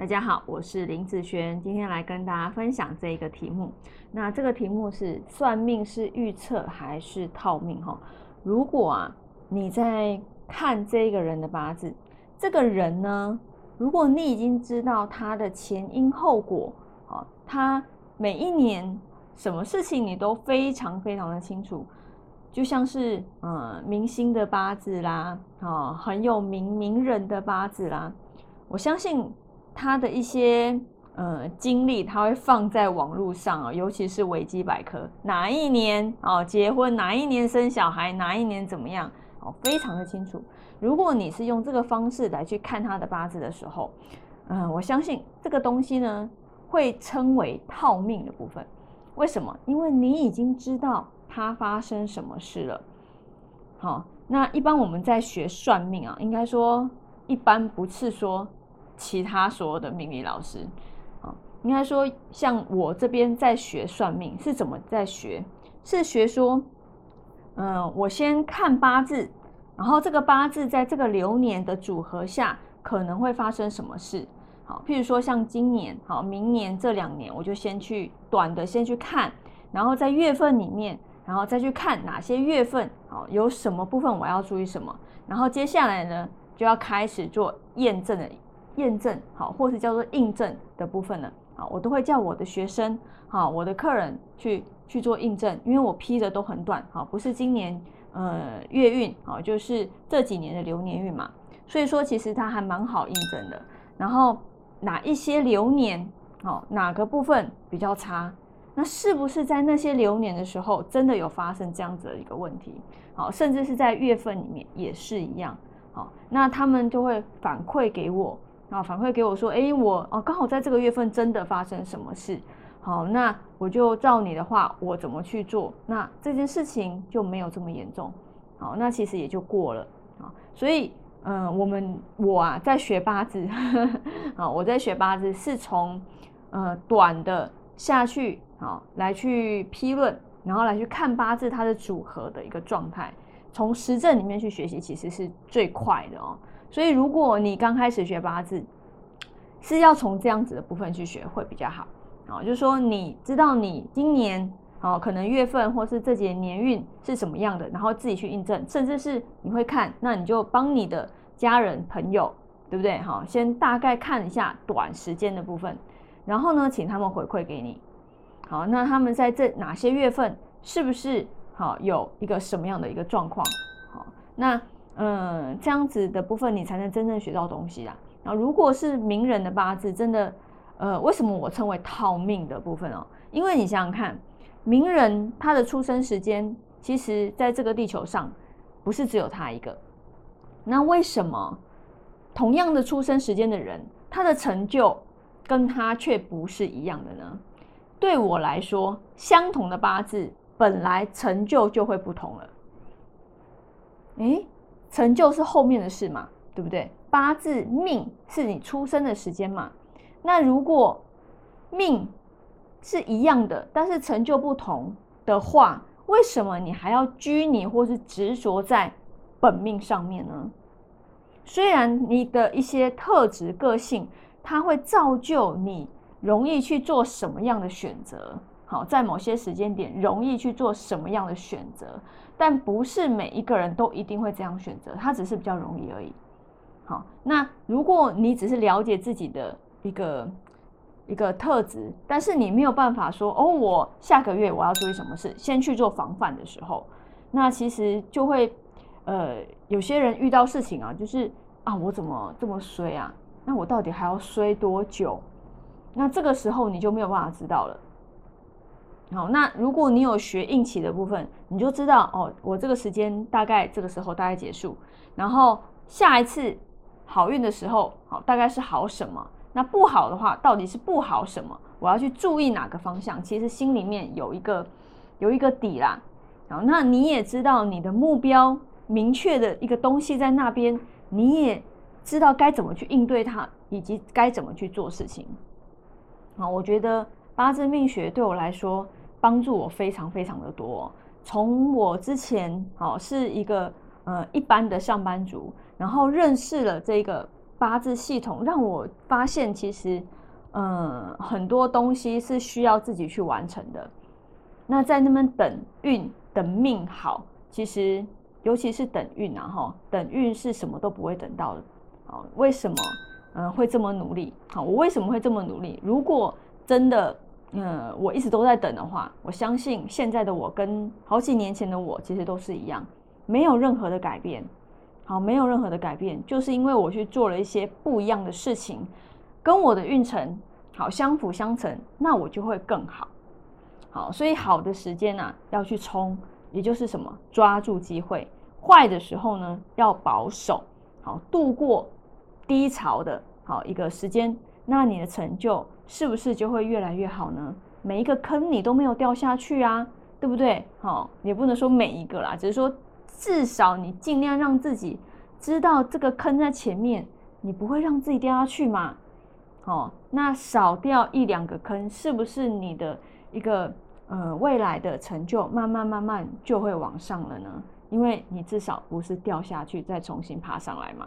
大家好，我是林子璇，今天来跟大家分享这一个题目。那这个题目是算命是预测还是套命？哈，如果啊你在看这个人的八字，这个人呢，如果你已经知道他的前因后果，啊，他每一年什么事情你都非常非常的清楚，就像是呃明星的八字啦，啊很有名名人的八字啦，我相信。他的一些呃经历，他会放在网络上啊，尤其是维基百科，哪一年哦结婚，哪一年生小孩，哪一年怎么样哦，非常的清楚。如果你是用这个方式来去看他的八字的时候，嗯，我相信这个东西呢会称为套命的部分。为什么？因为你已经知道他发生什么事了。好，那一般我们在学算命啊，应该说一般不是说。其他所有的命理老师，啊，应该说像我这边在学算命是怎么在学？是学说，嗯，我先看八字，然后这个八字在这个流年的组合下可能会发生什么事？好，譬如说像今年，好，明年这两年，我就先去短的先去看，然后在月份里面，然后再去看哪些月份，好，有什么部分我要注意什么，然后接下来呢就要开始做验证的。验证好，或是叫做印证的部分呢？好，我都会叫我的学生，好，我的客人去去做印证，因为我批的都很短，好，不是今年呃月运，好，就是这几年的流年运嘛，所以说其实它还蛮好印证的。然后哪一些流年，好，哪个部分比较差，那是不是在那些流年的时候真的有发生这样子的一个问题？好，甚至是在月份里面也是一样，好，那他们就会反馈给我。然后反馈给我说：“哎，我哦刚好在这个月份真的发生什么事，好，那我就照你的话，我怎么去做？那这件事情就没有这么严重，好，那其实也就过了啊。所以，嗯，我们我啊在学八字，啊，我在学八字是从呃短的下去啊来去批论，然后来去看八字它的组合的一个状态，从实证里面去学习，其实是最快的哦。”所以，如果你刚开始学八字，是要从这样子的部分去学会比较好啊。就是说，你知道你今年啊，可能月份或是这节年运是什么样的，然后自己去印证，甚至是你会看，那你就帮你的家人朋友，对不对？哈，先大概看一下短时间的部分，然后呢，请他们回馈给你。好，那他们在这哪些月份是不是好有一个什么样的一个状况？好，那。嗯，这样子的部分你才能真正学到东西啦。然后，如果是名人的八字，真的，呃，为什么我称为套命的部分哦？因为你想想看，名人他的出生时间，其实在这个地球上不是只有他一个。那为什么同样的出生时间的人，他的成就跟他却不是一样的呢？对我来说，相同的八字本来成就就会不同了。诶。成就是后面的事嘛，对不对？八字命是你出生的时间嘛。那如果命是一样的，但是成就不同的话，为什么你还要拘泥或是执着在本命上面呢？虽然你的一些特质、个性，它会造就你容易去做什么样的选择。好，在某些时间点容易去做什么样的选择，但不是每一个人都一定会这样选择，它只是比较容易而已。好，那如果你只是了解自己的一个一个特质，但是你没有办法说哦，我下个月我要注意什么事，先去做防范的时候，那其实就会呃，有些人遇到事情啊，就是啊，我怎么这么衰啊？那我到底还要衰多久？那这个时候你就没有办法知道了。好，那如果你有学运气的部分，你就知道哦，我这个时间大概这个时候大概结束，然后下一次好运的时候，好大概是好什么？那不好的话，到底是不好什么？我要去注意哪个方向？其实心里面有一个有一个底啦。好，那你也知道你的目标明确的一个东西在那边，你也知道该怎么去应对它，以及该怎么去做事情。好，我觉得八字命学对我来说。帮助我非常非常的多。从我之前哦是一个呃一般的上班族，然后认识了这个八字系统让我发现，其实，嗯，很多东西是需要自己去完成的。那在那边等运等命好，其实尤其是等运啊，哈，等运是什么都不会等到的。好，为什么？嗯，会这么努力？好，我为什么会这么努力？如果真的，嗯，我一直都在等的话，我相信现在的我跟好几年前的我其实都是一样，没有任何的改变。好，没有任何的改变，就是因为我去做了一些不一样的事情，跟我的运程好相辅相成，那我就会更好。好，所以好的时间呢要去冲，也就是什么抓住机会；坏的时候呢要保守，好度过低潮的好一个时间，那你的成就是不是就会越来越好呢？每一个坑你都没有掉下去啊，对不对？好，也不能说每一个啦，只是说。至少你尽量让自己知道这个坑在前面，你不会让自己掉下去嘛？哦，那少掉一两个坑，是不是你的一个呃未来的成就慢慢慢慢就会往上了呢？因为你至少不是掉下去再重新爬上来嘛。